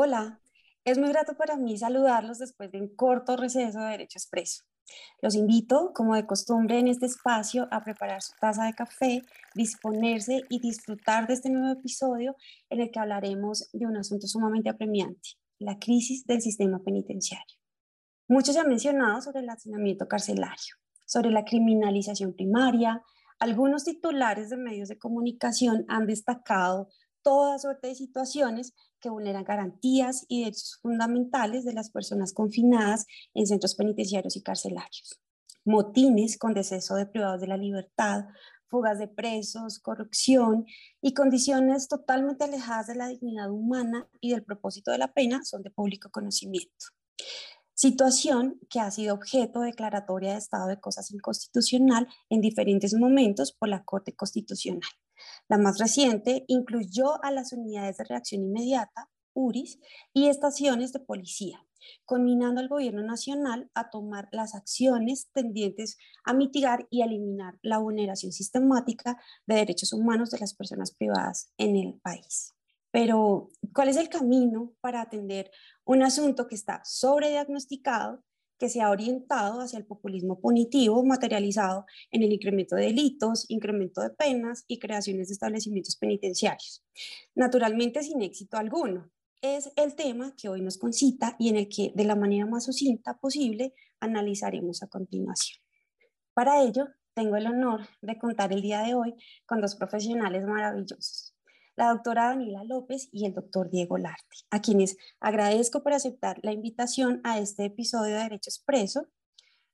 Hola, es muy grato para mí saludarlos después de un corto receso de Derecho Expreso. Los invito, como de costumbre en este espacio, a preparar su taza de café, disponerse y disfrutar de este nuevo episodio en el que hablaremos de un asunto sumamente apremiante, la crisis del sistema penitenciario. Mucho se ha mencionado sobre el hacinamiento carcelario, sobre la criminalización primaria. Algunos titulares de medios de comunicación han destacado toda suerte de situaciones que vulneran garantías y derechos fundamentales de las personas confinadas en centros penitenciarios y carcelarios. Motines con deceso de privados de la libertad, fugas de presos, corrupción y condiciones totalmente alejadas de la dignidad humana y del propósito de la pena son de público conocimiento. Situación que ha sido objeto de declaratoria de estado de cosas inconstitucional en diferentes momentos por la Corte Constitucional. La más reciente incluyó a las unidades de reacción inmediata, URIs, y estaciones de policía, conminando al gobierno nacional a tomar las acciones tendientes a mitigar y eliminar la vulneración sistemática de derechos humanos de las personas privadas en el país. Pero, ¿cuál es el camino para atender un asunto que está sobrediagnosticado que se ha orientado hacia el populismo punitivo materializado en el incremento de delitos, incremento de penas y creaciones de establecimientos penitenciarios. Naturalmente sin éxito alguno. Es el tema que hoy nos concita y en el que de la manera más sucinta posible analizaremos a continuación. Para ello, tengo el honor de contar el día de hoy con dos profesionales maravillosos la doctora Daniela López y el doctor Diego Larte, a quienes agradezco por aceptar la invitación a este episodio de Derecho Expreso,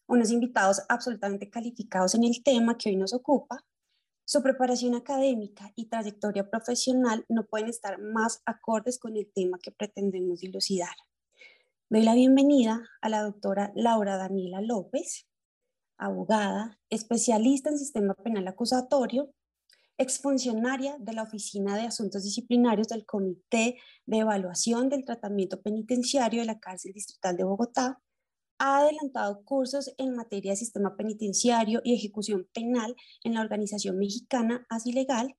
unos invitados absolutamente calificados en el tema que hoy nos ocupa. Su preparación académica y trayectoria profesional no pueden estar más acordes con el tema que pretendemos dilucidar. Doy la bienvenida a la doctora Laura Daniela López, abogada, especialista en sistema penal acusatorio, exfuncionaria de la Oficina de Asuntos Disciplinarios del Comité de Evaluación del Tratamiento Penitenciario de la Cárcel Distrital de Bogotá, ha adelantado cursos en materia de sistema penitenciario y ejecución penal en la Organización Mexicana Asilegal.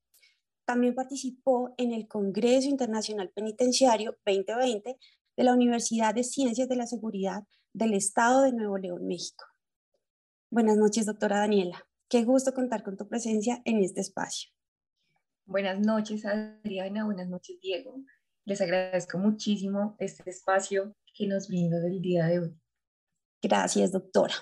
También participó en el Congreso Internacional Penitenciario 2020 de la Universidad de Ciencias de la Seguridad del Estado de Nuevo León, México. Buenas noches, doctora Daniela. Qué gusto contar con tu presencia en este espacio. Buenas noches, Adriana. Buenas noches, Diego. Les agradezco muchísimo este espacio que nos brinda del día de hoy. Gracias, doctora.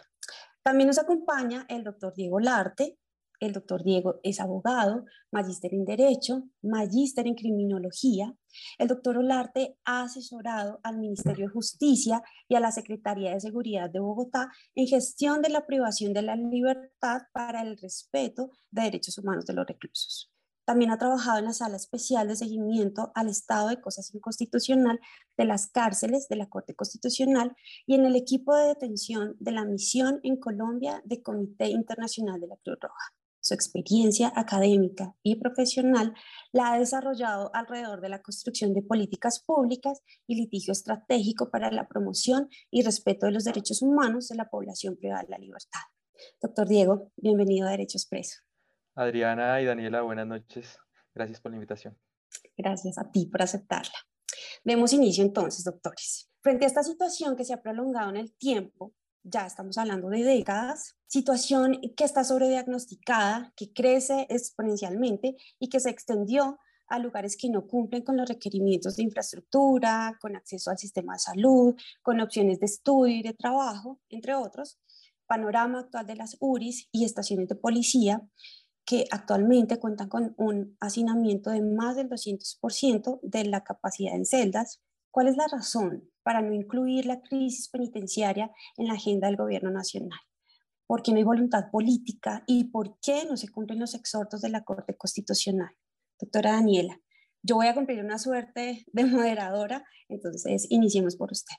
También nos acompaña el doctor Diego Larte, el doctor Diego es abogado, magíster en Derecho, magíster en Criminología. El doctor Olarte ha asesorado al Ministerio de Justicia y a la Secretaría de Seguridad de Bogotá en gestión de la privación de la libertad para el respeto de derechos humanos de los reclusos. También ha trabajado en la sala especial de seguimiento al estado de cosas inconstitucional de las cárceles de la Corte Constitucional y en el equipo de detención de la misión en Colombia de Comité Internacional de la Cruz Roja. Su experiencia académica y profesional la ha desarrollado alrededor de la construcción de políticas públicas y litigio estratégico para la promoción y respeto de los derechos humanos de la población privada de la libertad. Doctor Diego, bienvenido a Derecho Expreso. Adriana y Daniela, buenas noches. Gracias por la invitación. Gracias a ti por aceptarla. Demos inicio entonces, doctores. Frente a esta situación que se ha prolongado en el tiempo, ya estamos hablando de décadas, situación que está sobrediagnosticada, que crece exponencialmente y que se extendió a lugares que no cumplen con los requerimientos de infraestructura, con acceso al sistema de salud, con opciones de estudio y de trabajo, entre otros. Panorama actual de las URIs y estaciones de policía que actualmente cuentan con un hacinamiento de más del 200% de la capacidad en celdas. ¿Cuál es la razón? para no incluir la crisis penitenciaria en la agenda del gobierno nacional? ¿Por qué no hay voluntad política y por qué no se cumplen los exhortos de la Corte Constitucional? Doctora Daniela, yo voy a cumplir una suerte de moderadora, entonces iniciemos por usted.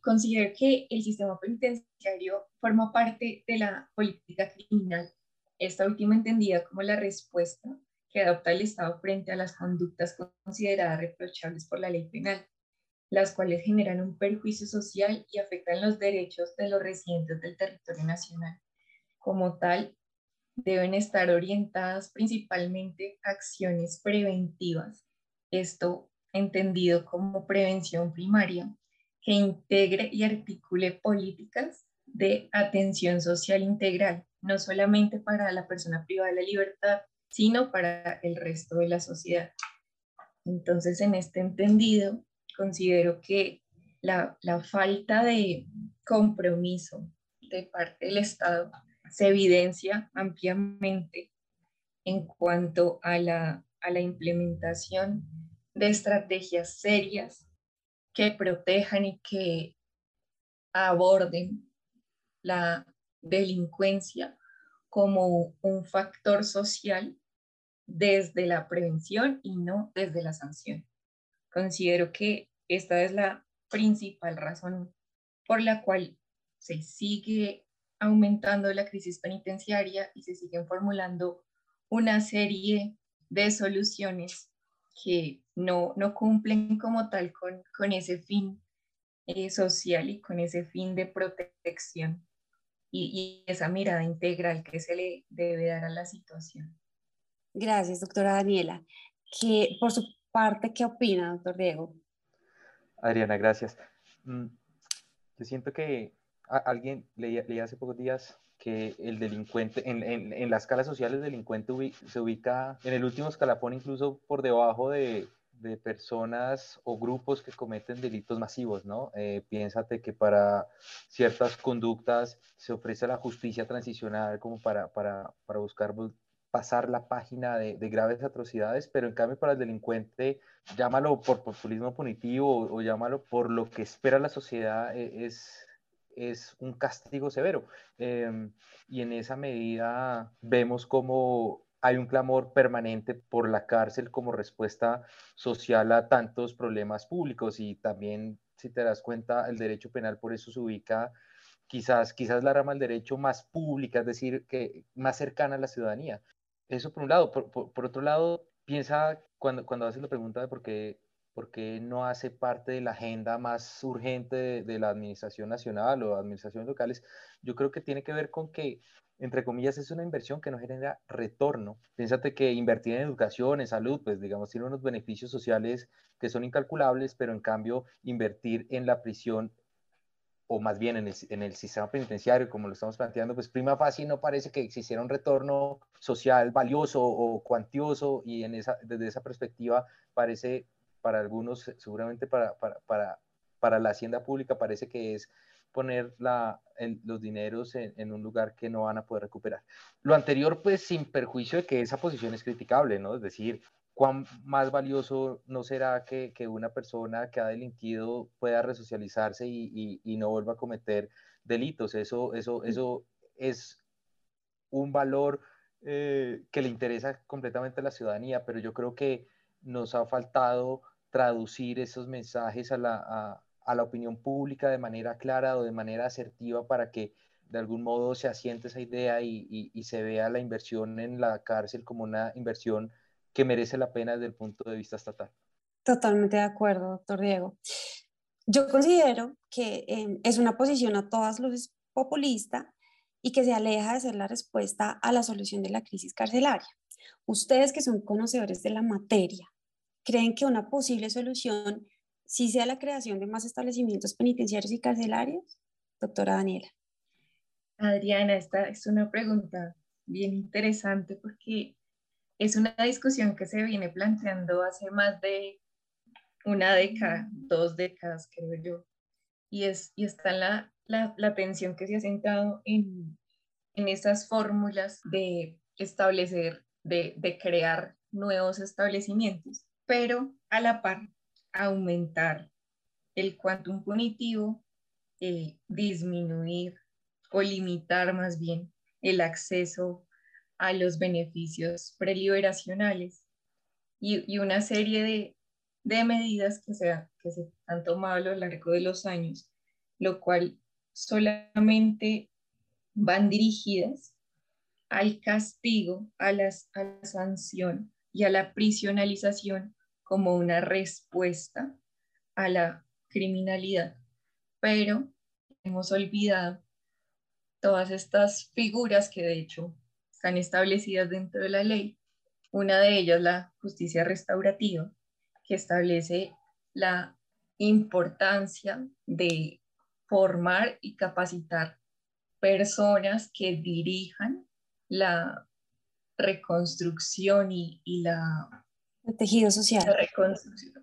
considero que el sistema penitenciario forma parte de la política criminal, esta última entendida como la respuesta que adopta el Estado frente a las conductas consideradas reprochables por la ley penal las cuales generan un perjuicio social y afectan los derechos de los residentes del territorio nacional. Como tal, deben estar orientadas principalmente a acciones preventivas. Esto entendido como prevención primaria que integre y articule políticas de atención social integral, no solamente para la persona privada de la libertad, sino para el resto de la sociedad. Entonces, en este entendido, considero que la, la falta de compromiso de parte del Estado se evidencia ampliamente en cuanto a la, a la implementación de estrategias serias que protejan y que aborden la delincuencia como un factor social desde la prevención y no desde la sanción. Considero que esta es la principal razón por la cual se sigue aumentando la crisis penitenciaria y se siguen formulando una serie de soluciones que no, no cumplen como tal con, con ese fin eh, social y con ese fin de protección y, y esa mirada integral que se le debe dar a la situación. Gracias, doctora Daniela. Que, por su parte, ¿qué opina, doctor Diego? Adriana, gracias. Mm, yo siento que alguien leía, hace pocos días que el delincuente, en, en, en la escala social, el delincuente se ubica en el último escalafón, incluso por debajo de, de personas o grupos que cometen delitos masivos, ¿no? Eh, piénsate que para ciertas conductas se ofrece la justicia transicional como para, para, para buscar pasar la página de, de, graves atrocidades, pero en cambio para el delincuente, llámalo por populismo punitivo o, o llámalo por lo que espera la sociedad, e, es, es un castigo severo. Eh, y en esa medida vemos como hay un clamor permanente por la cárcel como respuesta social a tantos problemas públicos y también, si te das cuenta, el derecho penal por eso se ubica quizás, quizás la rama del derecho más pública, es decir, que más cercana a la ciudadanía. Eso por un lado. Por, por, otro lado, piensa cuando, cuando haces la pregunta de por qué, por qué no hace parte de la agenda más urgente de, de, la administración nacional o administraciones locales, yo creo que tiene que ver con que, entre comillas, es una inversión que no genera retorno. Piénsate que invertir en educación, en salud, pues digamos, tiene unos beneficios sociales que son incalculables, pero en cambio invertir en la prisión o más bien en el, en el, sistema penitenciario, como lo estamos planteando, pues prima facie no parece que existiera un retorno social valioso o cuantioso y en esa, desde esa perspectiva parece para algunos, seguramente para, para, para, la hacienda pública parece que es poner la, los dineros en, en, un lugar que no van a poder recuperar. Lo anterior, pues sin perjuicio de que esa posición es criticable, ¿no? Es decir, cuán más valioso no será que, que, una persona que ha delinquido pueda resocializarse y, y, y no vuelva a cometer delitos. Eso, eso, eso es un valor eh, que le interesa completamente a la ciudadanía, pero yo creo que nos ha faltado traducir esos mensajes a la, a, a la opinión pública de manera clara o de manera asertiva para que de algún modo se asiente esa idea y, y, y se vea la inversión en la cárcel como una inversión que merece la pena desde el punto de vista estatal. Totalmente de acuerdo, doctor Diego. Yo considero que eh, es una posición a todas luces populista y que se aleja de ser la respuesta a la solución de la crisis carcelaria. Ustedes que son conocedores de la materia, ¿creen que una posible solución sí sea la creación de más establecimientos penitenciarios y carcelarios? Doctora Daniela. Adriana, esta es una pregunta bien interesante porque es una discusión que se viene planteando hace más de una década, dos décadas, creo yo. Y, es, y está la, la, la tensión que se ha sentado en, en esas fórmulas de establecer, de, de crear nuevos establecimientos, pero a la par aumentar el quantum punitivo, eh, disminuir o limitar más bien el acceso a los beneficios preliberacionales y, y una serie de, de medidas que se, que se han tomado a lo largo de los años, lo cual solamente van dirigidas al castigo, a, las, a la sanción y a la prisionalización como una respuesta a la criminalidad. Pero hemos olvidado todas estas figuras que de hecho están establecidas dentro de la ley. Una de ellas, la justicia restaurativa, que establece la importancia de formar y capacitar personas que dirijan la reconstrucción y, la... El tejido social.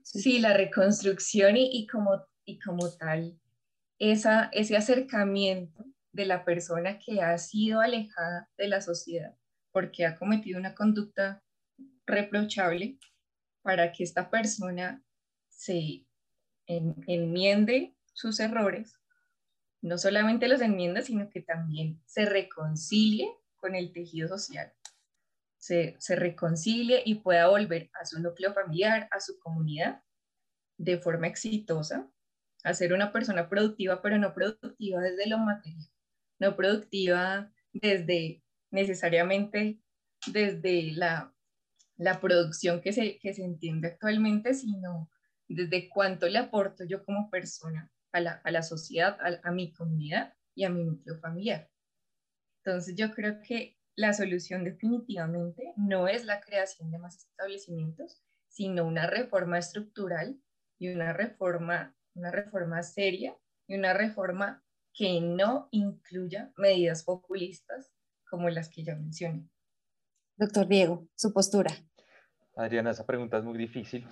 sí, la reconstrucción y, y, como, y como tal, esa, ese acercamiento de la persona que ha sido alejada de la sociedad porque ha cometido una conducta reprochable para que esta persona se enmiende sus errores, no solamente los enmienda, sino que también se reconcilie con el tejido social, se, se reconcilie y pueda volver a su núcleo familiar, a su comunidad, de forma exitosa, a ser una persona productiva, pero no productiva desde lo material, no productiva desde necesariamente desde la, la producción que se, que se entiende actualmente, sino desde cuánto le aporto yo como persona a la, a la sociedad, a, mi comunidad y a mi núcleo familiar. Entonces yo creo que la solución definitivamente no es la creación de más establecimientos, sino una reforma estructural y una reforma, una reforma seria y una reforma que no incluya medidas populistas como las que ya mencioné. Doctor Diego, su postura. Adriana, esa pregunta es muy difícil.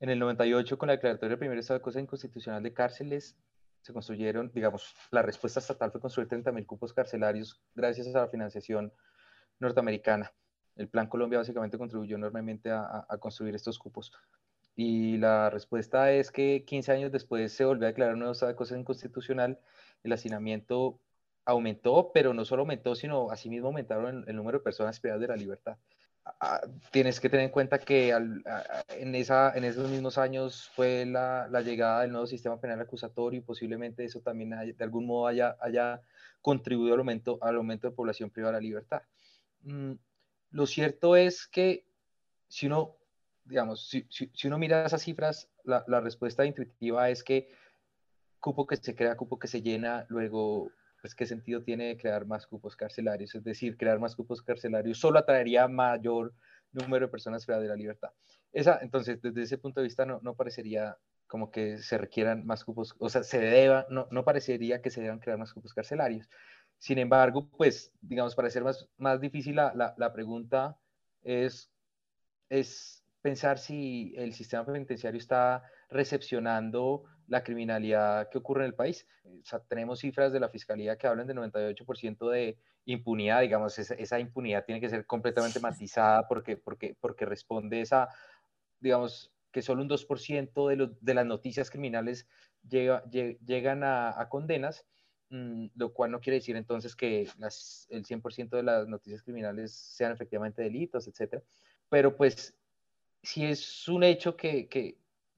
En el 98, con la declaratoria del primer estado de cosa inconstitucional de cárceles, se construyeron, digamos, la respuesta estatal fue construir 30.000 cupos carcelarios gracias a la financiación norteamericana. El Plan Colombia básicamente contribuyó enormemente a, a, construir estos cupos. Y la respuesta es que 15 años después se volvió a declarar un nuevo estado de cosas inconstitucional. El hacinamiento aumentó, pero no solo aumentó, sino asimismo aumentaron el, número de personas privadas de la libertad. Ah, tienes que tener en cuenta que en, esos mismos años fue la, llegada del nuevo sistema penal acusatorio y posiblemente eso también de algún modo haya, contribuido al aumento, al aumento de población privada de la libertad. Mm, lo cierto es que si uno, digamos, si, si, si uno mira esas cifras, la respuesta intuitiva es que cupo que se crea, cupo que se llena, luego pues qué sentido tiene crear más cupos carcelarios, es decir, crear más cupos carcelarios solo atraería mayor número de personas privadas de la libertad. Esa, entonces, desde ese punto de vista no, no parecería como que se requieran más cupos, o sea, se deba, no, no parecería que se deban crear más cupos carcelarios. Sin embargo, pues, digamos, para ser más, más difícil la, la, la pregunta es, es pensar si el sistema penitenciario está recepcionando la criminalidad que ocurre en el país. O sea, tenemos cifras de la Fiscalía que hablan de 98% de impunidad, digamos, esa, esa, impunidad tiene que ser completamente matizada porque, porque, porque responde esa, digamos, que solo un 2% de, lo, de las noticias criminales llega, llegan a, a condenas, mmm, lo cual no quiere decir entonces que las, el 100% de las noticias criminales sean efectivamente delitos, etc. Pero pues, si es un hecho que, que,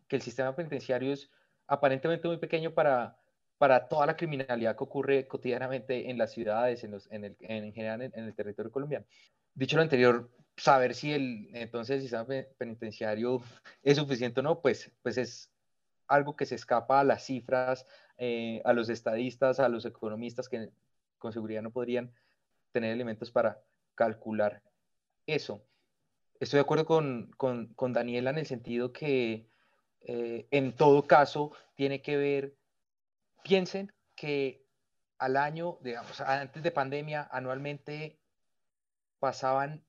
el sistema penitenciario es aparentemente muy pequeño para, para toda la criminalidad que ocurre cotidianamente en las ciudades, en, los, en, el, en general en, en, el territorio colombiano. Dicho lo anterior, saber si el, entonces el sistema penitenciario es suficiente o no, pues, pues es algo que se escapa a las cifras, eh, a los estadistas, a los economistas que con seguridad no podrían tener elementos para calcular eso. Estoy de acuerdo con, Daniela en el sentido que eh, en todo caso, tiene que ver, piensen que al año, digamos, antes de pandemia, anualmente pasaban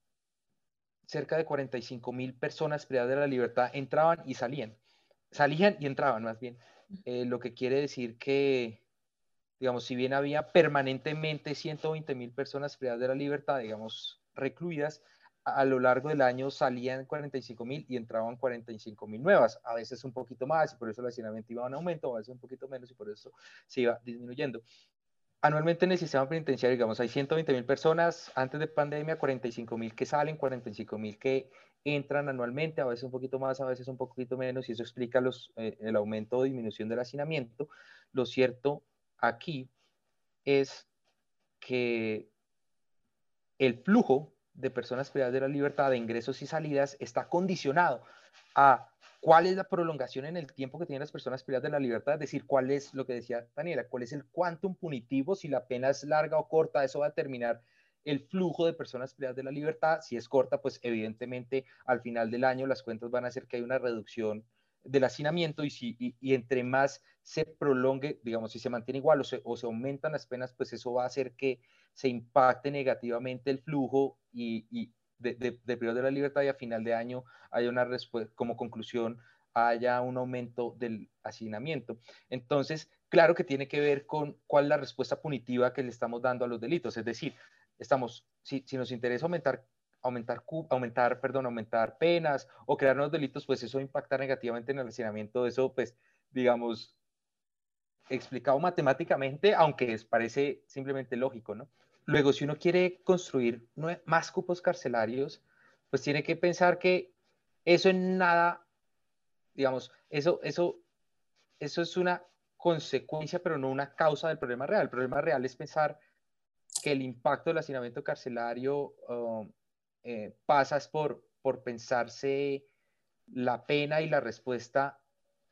cerca de 45 mil personas privadas de la libertad, entraban y salían, salían y entraban más bien, eh, lo que quiere decir que, digamos, si bien había permanentemente 120 mil personas privadas de la libertad, digamos, recluidas, a lo largo del año salían 45 mil y entraban 45 mil nuevas, a veces un poquito más y por eso el hacinamiento iba en aumento, a veces un poquito menos y por eso se iba disminuyendo. Anualmente en el sistema penitenciario, digamos, hay 120 mil personas antes de pandemia, 45 mil que salen, 45 mil que entran anualmente, a veces un poquito más, a veces un poquito menos, y eso explica los, eh, el aumento o disminución del hacinamiento. Lo cierto aquí es que el flujo de personas privadas de la libertad, de ingresos y salidas, está condicionado a cuál es la prolongación en el tiempo que tienen las personas privadas de la libertad, es decir, cuál es lo que decía Daniela, cuál es el quantum punitivo, si la pena es larga o corta, eso va a determinar el flujo de personas privadas de la libertad. Si es corta, pues evidentemente al final del año las cuentas van a hacer que hay una reducción del hacinamiento y, si, y, entre más se prolongue, digamos, si se mantiene igual o se, o se, aumentan las penas, pues eso va a hacer que se impacte negativamente el flujo y, y de, de, de de la libertad y a final de año haya una respuesta, como conclusión, haya un aumento del hacinamiento. Entonces, claro que tiene que ver con cuál es la respuesta punitiva que le estamos dando a los delitos, es decir, estamos, si, si nos interesa aumentar aumentar, aumentar, perdón, aumentar penas o crear nuevos delitos, pues eso impacta negativamente en el hacinamiento. Eso, pues, digamos, explicado matemáticamente, aunque parece simplemente lógico, ¿no? Luego, si uno quiere construir más cupos carcelarios, pues tiene que pensar que eso en nada, digamos, eso, eso, eso es una consecuencia, pero no una causa del problema real. El problema real es pensar que el impacto del hacinamiento carcelario um, eh, pasas por, por pensarse la pena y la respuesta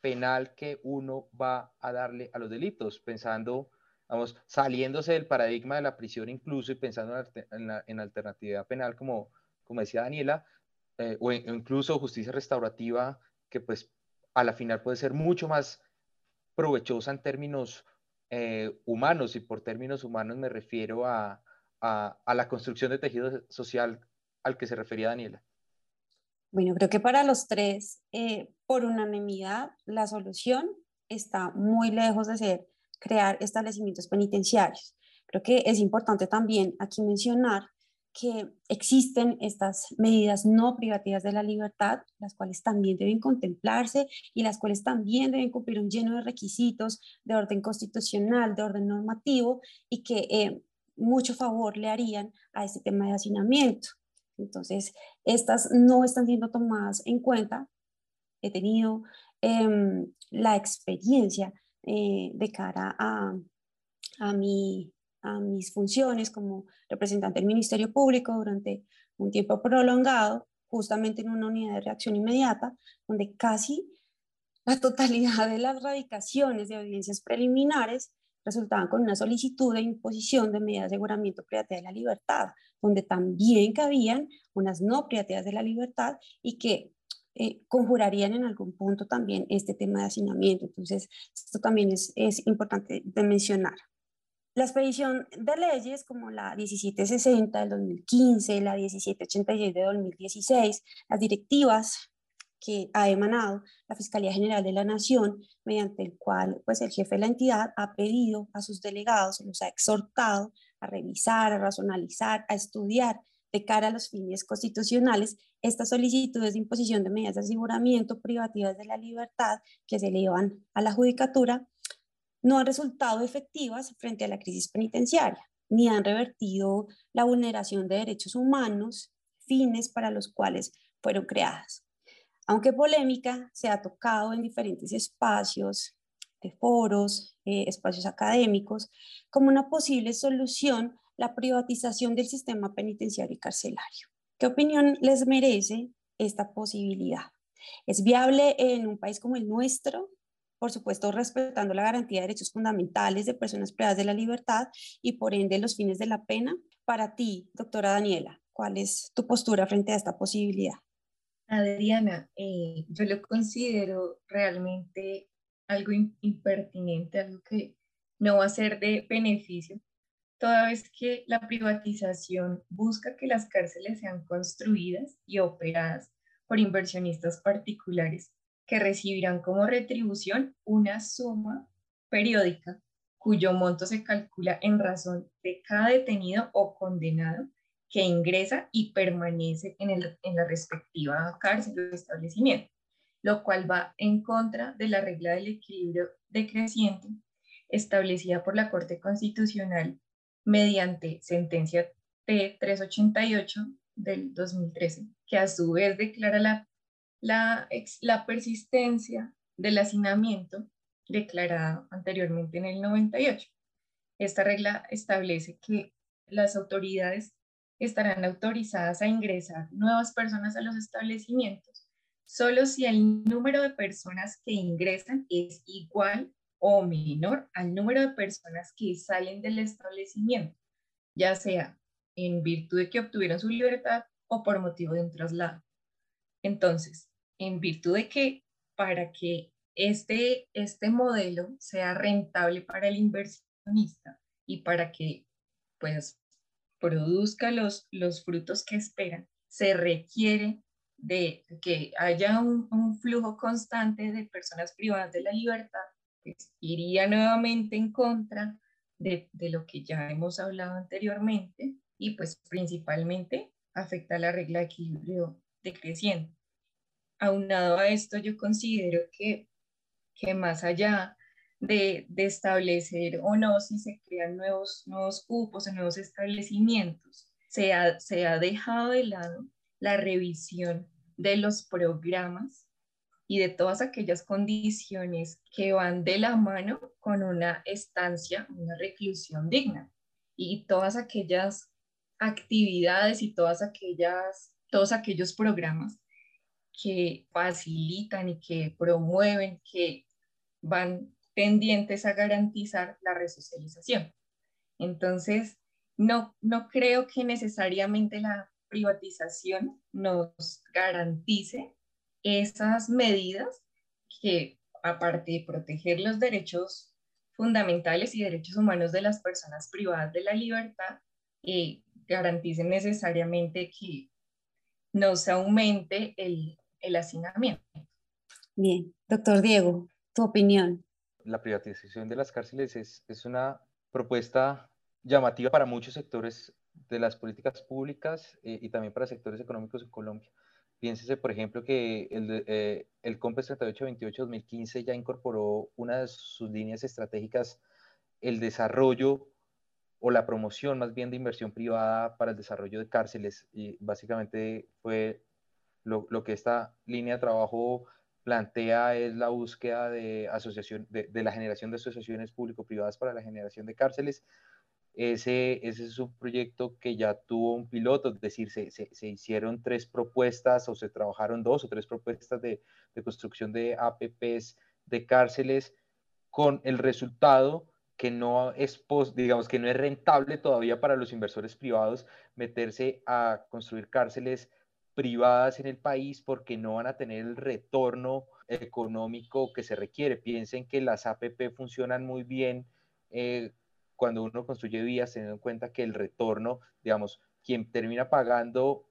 penal que uno va a darle a los delitos, pensando, vamos, saliéndose del paradigma de la prisión incluso y pensando en, la, en alternativa penal, como, como decía Daniela, eh, o, incluso justicia restaurativa, que pues a la final puede ser mucho más provechosa en términos eh, humanos, y por términos humanos me refiero a, a, a la construcción de tejido social al que se refería Daniela? Bueno, creo que para los tres, eh, por unanimidad, la solución está muy lejos de ser crear establecimientos penitenciarios. Creo que es importante también aquí mencionar que existen estas medidas no privativas de la libertad, las cuales también deben contemplarse y las cuales también deben cumplir un lleno de requisitos de orden constitucional, de orden normativo y que eh, mucho favor le harían a este tema de hacinamiento. Entonces, estas no están siendo tomadas en cuenta. He tenido em, la experiencia eh, de cara a, a, mi, a mis funciones como representante del Ministerio Público durante un tiempo prolongado, justamente en una unidad de reacción inmediata, donde casi la totalidad de las radicaciones de audiencias preliminares resultaban con una solicitud de imposición de medidas de aseguramiento privacidad de la libertad, donde también cabían unas no privativas de la libertad y que eh, conjurarían en algún punto también este tema de hacinamiento. Entonces, esto también es, es importante de mencionar. La expedición de leyes como la 1760 del 2015, la 1786 de 2016, las directivas que ha emanado la Fiscalía General de la Nación, mediante el cual pues, el jefe de la entidad ha pedido a sus delegados, los ha exhortado a revisar, a racionalizar, a estudiar de cara a los fines constitucionales estas solicitudes de imposición de medidas de aseguramiento privativas de la libertad que se llevan a la judicatura no han resultado efectivas frente a la crisis penitenciaria, ni han revertido la vulneración de derechos humanos, fines para los cuales fueron creadas aunque polémica, se ha tocado en diferentes espacios de foros, eh, espacios académicos, como una posible solución la privatización del sistema penitenciario y carcelario. ¿Qué opinión les merece esta posibilidad? ¿Es viable en un país como el nuestro? Por supuesto, respetando la garantía de derechos fundamentales de personas privadas de la libertad y por ende los fines de la pena. Para ti, doctora Daniela, ¿cuál es tu postura frente a esta posibilidad? Adriana, eh, yo lo considero realmente algo impertinente, algo que no va a ser de beneficio, toda vez que la privatización busca que las cárceles sean construidas y operadas por inversionistas particulares que recibirán como retribución una suma periódica cuyo monto se calcula en razón de cada detenido o condenado que ingresa y permanece en, el, en la respectiva cárcel o establecimiento, lo cual va en contra de la regla del equilibrio decreciente establecida por la Corte Constitucional mediante sentencia T388 del 2013, que a su vez declara la, la, la persistencia del hacinamiento declarado anteriormente en el 98. Esta regla establece que las autoridades estarán autorizadas a ingresar nuevas personas a los establecimientos solo si el número de personas que ingresan es igual o menor al número de personas que salen del establecimiento, ya sea en virtud de que obtuvieron su libertad o por motivo de un traslado. Entonces, en virtud de que para que este, este modelo sea rentable para el inversionista y para que pues produzca los, los frutos que esperan, se requiere de que haya un, flujo constante de personas privadas de la libertad, pues iría nuevamente en contra de, de, lo que ya hemos hablado anteriormente y pues principalmente afecta la regla de equilibrio decreciente. Aunado a esto, yo considero que, que más allá de, establecer o no si se crean nuevos, nuevos cupos o nuevos establecimientos, se ha, se ha dejado de lado la revisión de los programas y de todas aquellas condiciones que van de la mano con una estancia, una reclusión digna. Y todas aquellas actividades y todas aquellas, todos aquellos programas que facilitan y que promueven, que van pendientes a garantizar la resocialización. Entonces, no, no creo que necesariamente la privatización nos garantice esas medidas que, aparte de proteger los derechos fundamentales y derechos humanos de las personas privadas de la libertad, eh, garanticen necesariamente que no se aumente el, el hacinamiento. Bien, doctor Diego, tu opinión. La privatización de las cárceles es, es una propuesta llamativa para muchos sectores de las políticas públicas eh, y también para sectores económicos en Colombia. Piénsese, por ejemplo, que el, eh, el COMPES 3828-2015 ya incorporó una de sus líneas estratégicas, el desarrollo o la promoción más bien de inversión privada para el desarrollo de cárceles. Y básicamente fue lo, lo que esta línea de trabajo plantea es la búsqueda de, asociación, de, la generación de asociaciones público-privadas para la generación de cárceles, ese, ese es un proyecto que ya tuvo un piloto, es decir, se, se, hicieron tres propuestas o se trabajaron dos o tres propuestas de, de construcción de APPs de cárceles con el resultado que no es, digamos, que no es rentable todavía para los inversores privados meterse a construir cárceles privadas en el país porque no van a tener el retorno económico que se requiere. Piensen que las APP funcionan muy bien eh, cuando uno construye vías, teniendo en cuenta que el retorno, digamos, quien termina pagando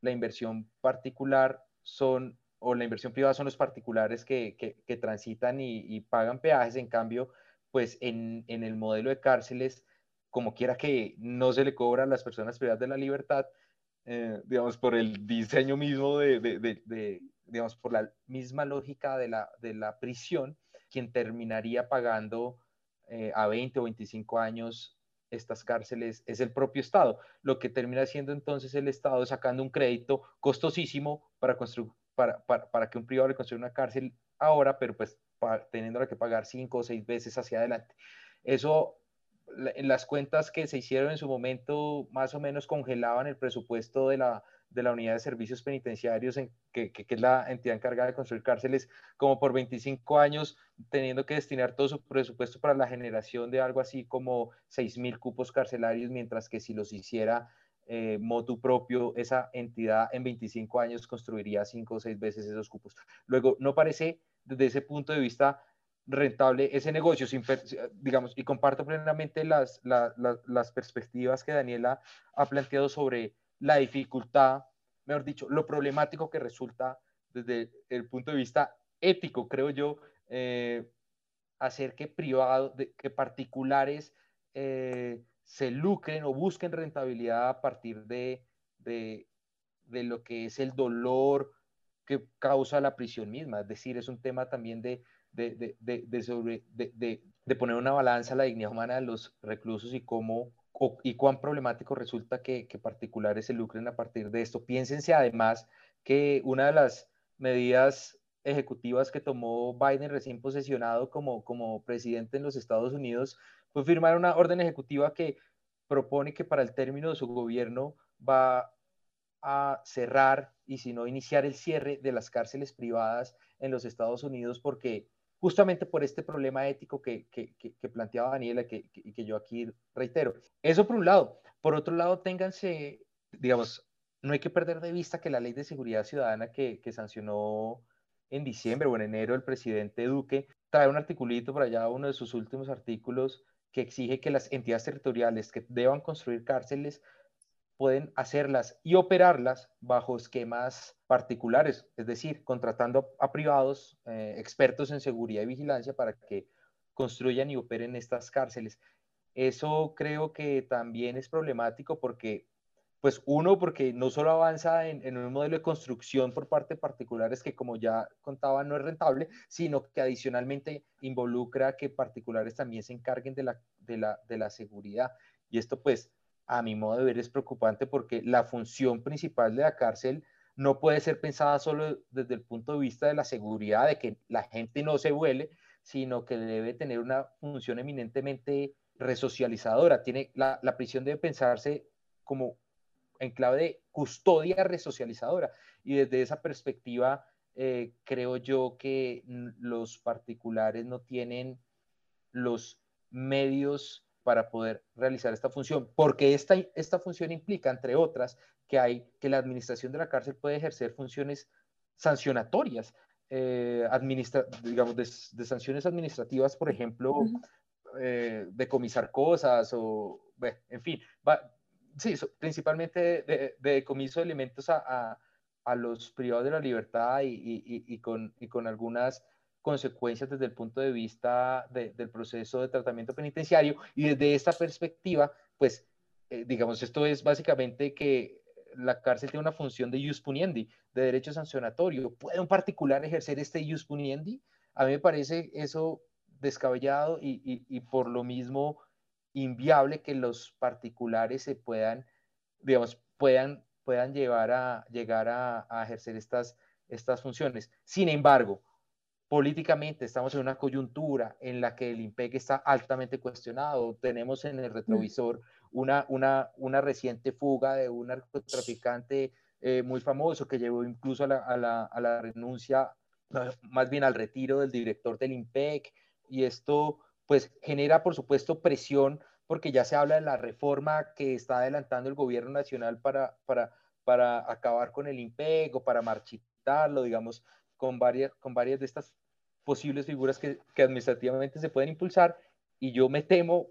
la inversión particular son, o la inversión privada son los particulares que, que, transitan y, pagan peajes, en cambio, pues en, en, el modelo de cárceles, como quiera que no se le cobra a las personas privadas de la libertad, eh, digamos, por el diseño mismo de, de, de, digamos, por la misma lógica de la, de la prisión, quien terminaría pagando eh, a 20 o 25 años estas cárceles es el propio Estado, lo que termina siendo entonces el Estado sacando un crédito costosísimo para, para, para, para que un privado le construya una cárcel ahora, pero pues teniendo que pagar cinco o seis veces hacia adelante. Eso, las cuentas que se hicieron en su momento, más o menos congelaban el presupuesto de la, de la Unidad de Servicios Penitenciarios, en, que, que, es la entidad encargada de construir cárceles, como por 25 años, teniendo que destinar todo su presupuesto para la generación de algo así como 6.000 cupos carcelarios, mientras que si los hiciera eh, motu propio, esa entidad en 25 años construiría 5 o 6 veces esos cupos. Luego, no parece desde ese punto de vista rentable ese negocio, digamos, y comparto plenamente las, las, las perspectivas que Daniela ha planteado sobre la dificultad, mejor dicho, lo problemático que resulta desde el punto de vista ético, creo yo, eh, hacer que privados, que particulares eh, se lucren o busquen rentabilidad a partir de, de, de, lo que es el dolor que causa la prisión misma. Es decir, es un tema también de, de, sobre, de, poner una balanza a la dignidad humana de los reclusos y cómo y cuán problemático resulta que, particulares se lucren a partir de esto. Piénsense además que una de las medidas ejecutivas que tomó Biden recién posesionado como, como presidente en los Estados Unidos fue firmar una orden ejecutiva que propone que para el término de su gobierno va a cerrar y si no iniciar el cierre de las cárceles privadas en los Estados Unidos porque justamente por este problema ético que, que, que, planteaba Daniela y que, yo aquí reitero. Eso por un lado. Por otro lado, ténganse, digamos, no hay que perder de vista que la ley de seguridad ciudadana que, que sancionó en diciembre o en enero el presidente Duque trae un articulito por allá, uno de sus últimos artículos, que exige que las entidades territoriales que deban construir cárceles pueden hacerlas y operarlas bajo esquemas particulares, es decir, contratando a privados eh, expertos en seguridad y vigilancia para que construyan y operen estas cárceles. Eso creo que también es problemático porque, pues uno, porque no solo avanza en, en un modelo de construcción por parte de particulares que como ya contaba no es rentable, sino que adicionalmente involucra que particulares también se encarguen de la, de la, de la seguridad. Y esto pues a mi modo de ver es preocupante porque la función principal de la cárcel no puede ser pensada solo desde el punto de vista de la seguridad, de que la gente no se vuele, sino que debe tener una función eminentemente resocializadora. Tiene, la, la prisión debe pensarse como en clave de custodia resocializadora. Y desde esa perspectiva, eh, creo yo que los particulares no tienen los medios para poder realizar esta función, porque esta, esta función implica, entre otras, que hay que la administración de la cárcel puede ejercer funciones sancionatorias, eh, digamos, de, sanciones administrativas, por ejemplo, eh, de comisar cosas o, en fin, sí, principalmente de, de, comiso de elementos a, a, los privados de la libertad y, y, y, con, y con algunas consecuencias desde el punto de vista del proceso de tratamiento penitenciario y desde esta perspectiva, pues, eh, digamos, esto es básicamente que la cárcel tiene una función de jus puniendi, de derecho sancionatorio. ¿Puede un particular ejercer este jus puniendi? A mí me parece eso descabellado y, por lo mismo inviable que los particulares se puedan, digamos, puedan, puedan llevar a, llegar a, a ejercer estas, estas funciones. Sin embargo, políticamente estamos en una coyuntura en la que el IMPEC está altamente cuestionado. Tenemos en el mm. retrovisor una, una, una reciente fuga de un narcotraficante eh, muy famoso que llevó incluso a la, a la, a la renuncia, más bien al retiro del director del IMPEC. Y esto pues genera por supuesto presión porque ya se habla de la reforma que está adelantando el gobierno nacional para, para, para acabar con el IMPEC o para marchitarlo, digamos, con varias, con varias de estas posibles figuras que, que administrativamente se pueden impulsar y yo me temo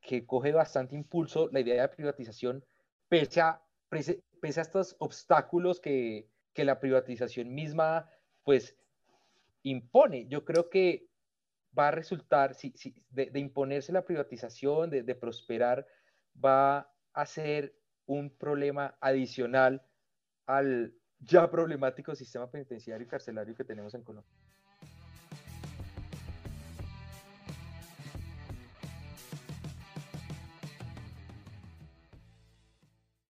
que coge bastante impulso la idea de privatización pese a, pese, a estos obstáculos que, que, la privatización misma pues impone. Yo creo que va a resultar, si, si de, imponerse la privatización, de, de, prosperar, va a ser un problema adicional al, ya problemático sistema penitenciario y carcelario que tenemos en Colombia.